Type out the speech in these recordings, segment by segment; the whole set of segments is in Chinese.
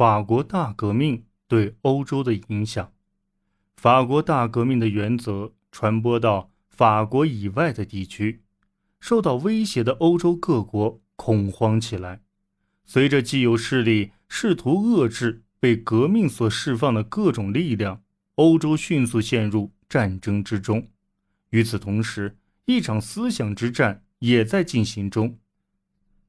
法国大革命对欧洲的影响。法国大革命的原则传播到法国以外的地区，受到威胁的欧洲各国恐慌起来。随着既有势力试图遏制被革命所释放的各种力量，欧洲迅速陷入战争之中。与此同时，一场思想之战也在进行中。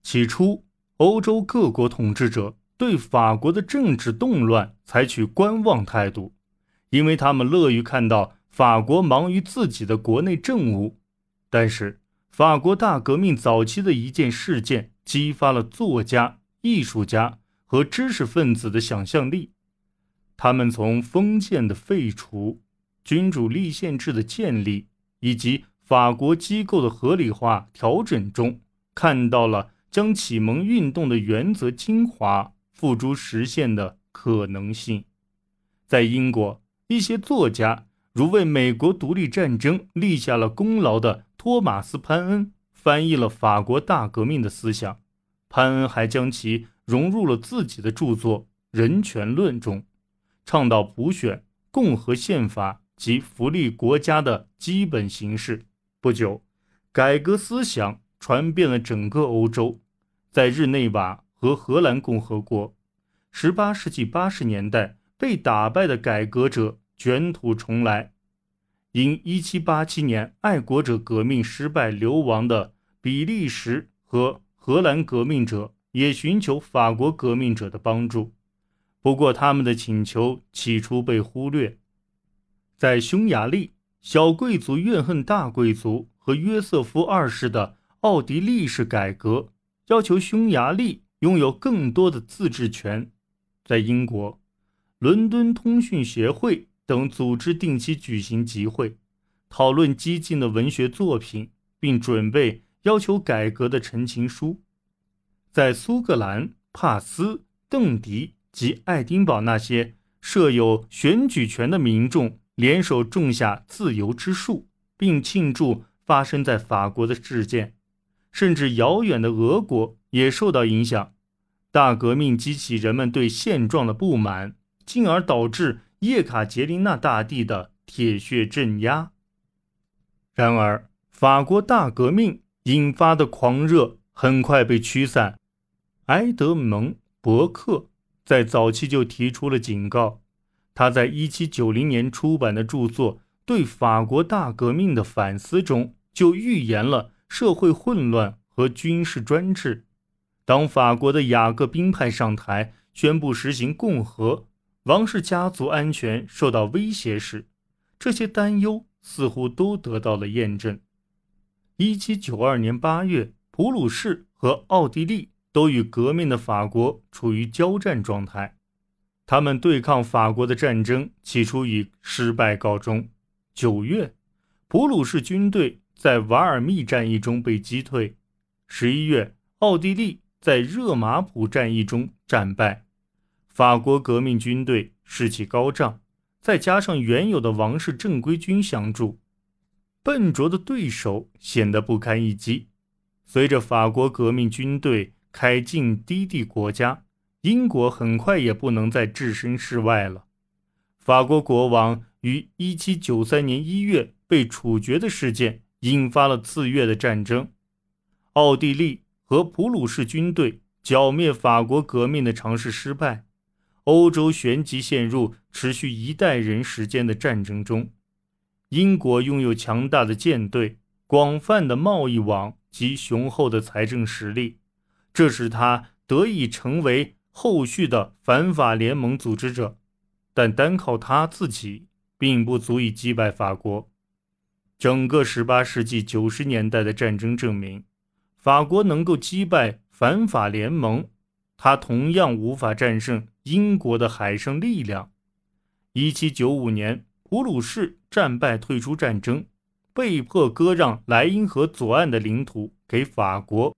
起初，欧洲各国统治者对法国的政治动乱采取观望态度，因为他们乐于看到法国忙于自己的国内政务。但是，法国大革命早期的一件事件激发了作家、艺术家和知识分子的想象力，他们从封建的废除、君主立宪制的建立以及法国机构的合理化调整中，看到了将启蒙运动的原则精华付诸实现的可能性。在英国，一些作家如为美国独立战争立下了功劳的托马斯·潘恩，翻译了法国大革命的思想。潘恩还将其融入了自己的著作《人权论》中，倡导普选、共和宪法及福利国家的基本形式。不久，改革思想传遍了整个欧洲。在日内瓦和荷兰共和国，18世纪80年代被打败的改革者卷土重来。因1787年爱国者革命失败流亡的比利时和荷兰革命者也寻求法国革命者的帮助，不过他们的请求起初被忽略。在匈牙利。小贵族怨恨大贵族和约瑟夫二世的奥地利式改革，要求匈牙利拥有更多的自治权。在英国，伦敦通讯协会等组织定期举行集会，讨论激进的文学作品，并准备要求改革的陈情书。在苏格兰，帕斯、邓迪及爱丁堡那些设有选举权的民众。联手种下自由之树，并庆祝发生在法国的事件，甚至遥远的俄国也受到影响。大革命激起人们对现状的不满，进而导致叶卡捷琳娜大帝的铁血镇压。然而，法国大革命引发的狂热很快被驱散。埃德蒙·伯克在早期就提出了警告。他在1790年出版的著作《对法国大革命的反思》中，就预言了社会混乱和军事专制。当法国的雅各宾派上台，宣布实行共和，王室家族安全受到威胁时，这些担忧似乎都得到了验证。1792年8月，普鲁士和奥地利都与革命的法国处于交战状态。他们对抗法国的战争起初以失败告终。九月，普鲁士军队在瓦尔密战役中被击退；十一月，奥地利在热马普战役中战败。法国革命军队士气高涨，再加上原有的王室正规军相助，笨拙的对手显得不堪一击。随着法国革命军队开进低地国家。英国很快也不能再置身事外了。法国国王于1793年1月被处决的事件引发了次月的战争。奥地利和普鲁士军队剿灭法国革命的尝试失败，欧洲旋即陷入持续一代人时间的战争中。英国拥有强大的舰队、广泛的贸易网及雄厚的财政实力，这使他得以成为。后续的反法联盟组织者，但单靠他自己并不足以击败法国。整个18世纪90年代的战争证明，法国能够击败反法联盟，他同样无法战胜英国的海上力量。1795年，普鲁士战败退出战争，被迫割让莱茵河左岸的领土给法国。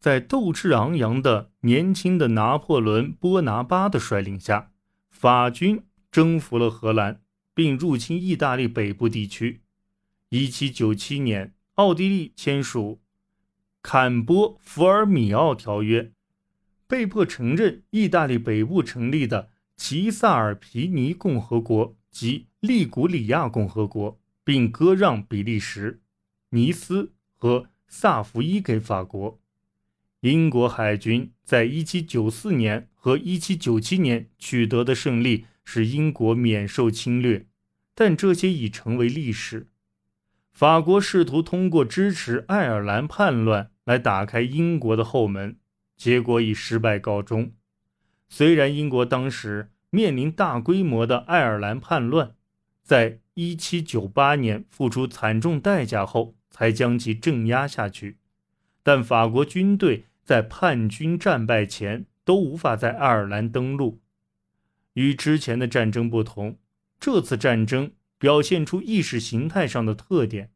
在斗志昂扬的年轻的拿破仑·波拿巴的率领下，法军征服了荷兰，并入侵意大利北部地区。1797年，奥地利签署《坎波福尔米奥条约》，被迫承认意大利北部成立的齐萨尔皮尼共和国及利古里亚共和国，并割让比利时、尼斯和萨伏伊给法国。英国海军在1794年和1797年取得的胜利使英国免受侵略，但这些已成为历史。法国试图通过支持爱尔兰叛乱来打开英国的后门，结果以失败告终。虽然英国当时面临大规模的爱尔兰叛乱，在1798年付出惨重代价后才将其镇压下去，但法国军队。在叛军战败前都无法在爱尔兰登陆。与之前的战争不同，这次战争表现出意识形态上的特点。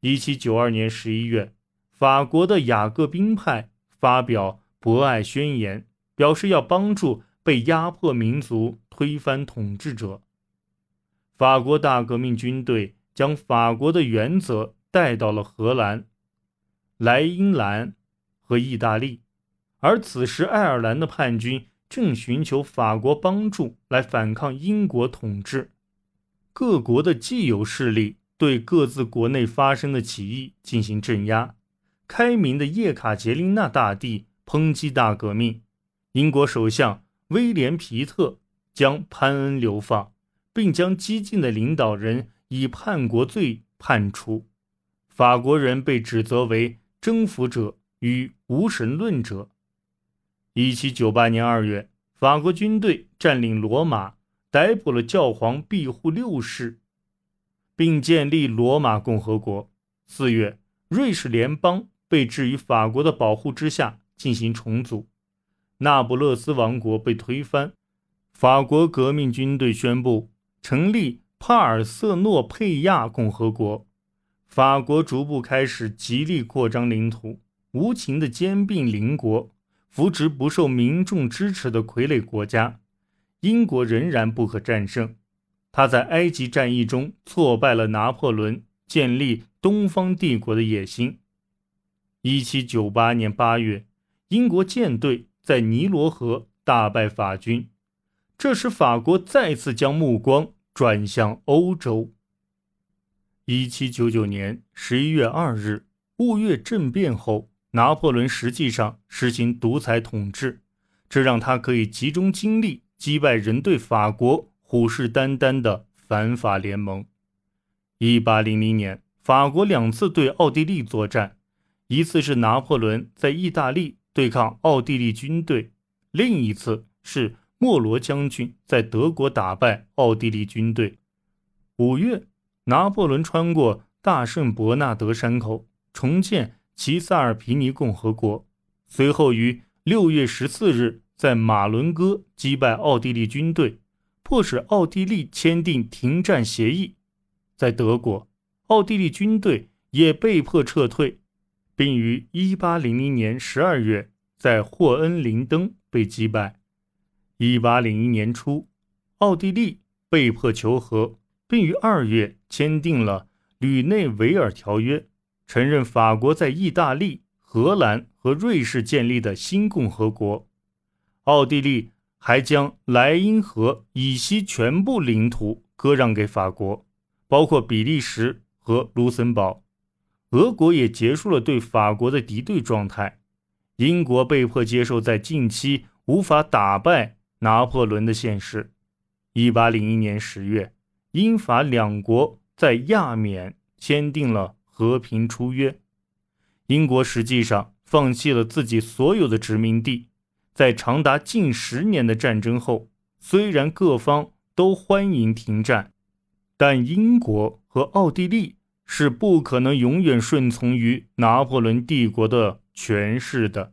1792年11月，法国的雅各宾派发表博爱宣言，表示要帮助被压迫民族推翻统治者。法国大革命军队将法国的原则带到了荷兰、莱茵兰。和意大利，而此时爱尔兰的叛军正寻求法国帮助来反抗英国统治。各国的既有势力对各自国内发生的起义进行镇压。开明的叶卡捷琳娜大帝抨击大革命，英国首相威廉皮特将潘恩流放，并将激进的领导人以叛国罪判处。法国人被指责为征服者。与无神论者。一七九八年二月，法国军队占领罗马，逮捕了教皇庇护六世，并建立罗马共和国。四月，瑞士联邦被置于法国的保护之下进行重组，那不勒斯王国被推翻。法国革命军队宣布成立帕尔瑟诺佩亚共和国。法国逐步开始极力扩张领土。无情的兼并邻国，扶植不受民众支持的傀儡国家。英国仍然不可战胜。他在埃及战役中挫败了拿破仑建立东方帝国的野心。一七九八年八月，英国舰队在尼罗河大败法军，这使法国再次将目光转向欧洲。一七九九年十一月二日，雾月政变后。拿破仑实际上实行独裁统治，这让他可以集中精力击败人对法国虎视眈眈的反法联盟。一八零零年，法国两次对奥地利作战，一次是拿破仑在意大利对抗奥地利军队，另一次是莫罗将军在德国打败奥地利军队。五月，拿破仑穿过大圣伯纳德山口，重建。齐萨尔皮尼共和国随后于六月十四日在马伦哥击败奥地利军队，迫使奥地利签订停战协议。在德国，奥地利军队也被迫撤退，并于一八零零年十二月在霍恩林登被击败。一八零一年初，奥地利被迫求和，并于二月签订了吕内维尔条约。承认法国在意大利、荷兰和瑞士建立的新共和国。奥地利还将莱茵河以西全部领土割让给法国，包括比利时和卢森堡。俄国也结束了对法国的敌对状态。英国被迫接受在近期无法打败拿破仑的现实。一八零一年十月，英法两国在亚缅签订了。和平出约，英国实际上放弃了自己所有的殖民地。在长达近十年的战争后，虽然各方都欢迎停战，但英国和奥地利是不可能永远顺从于拿破仑帝国的权势的。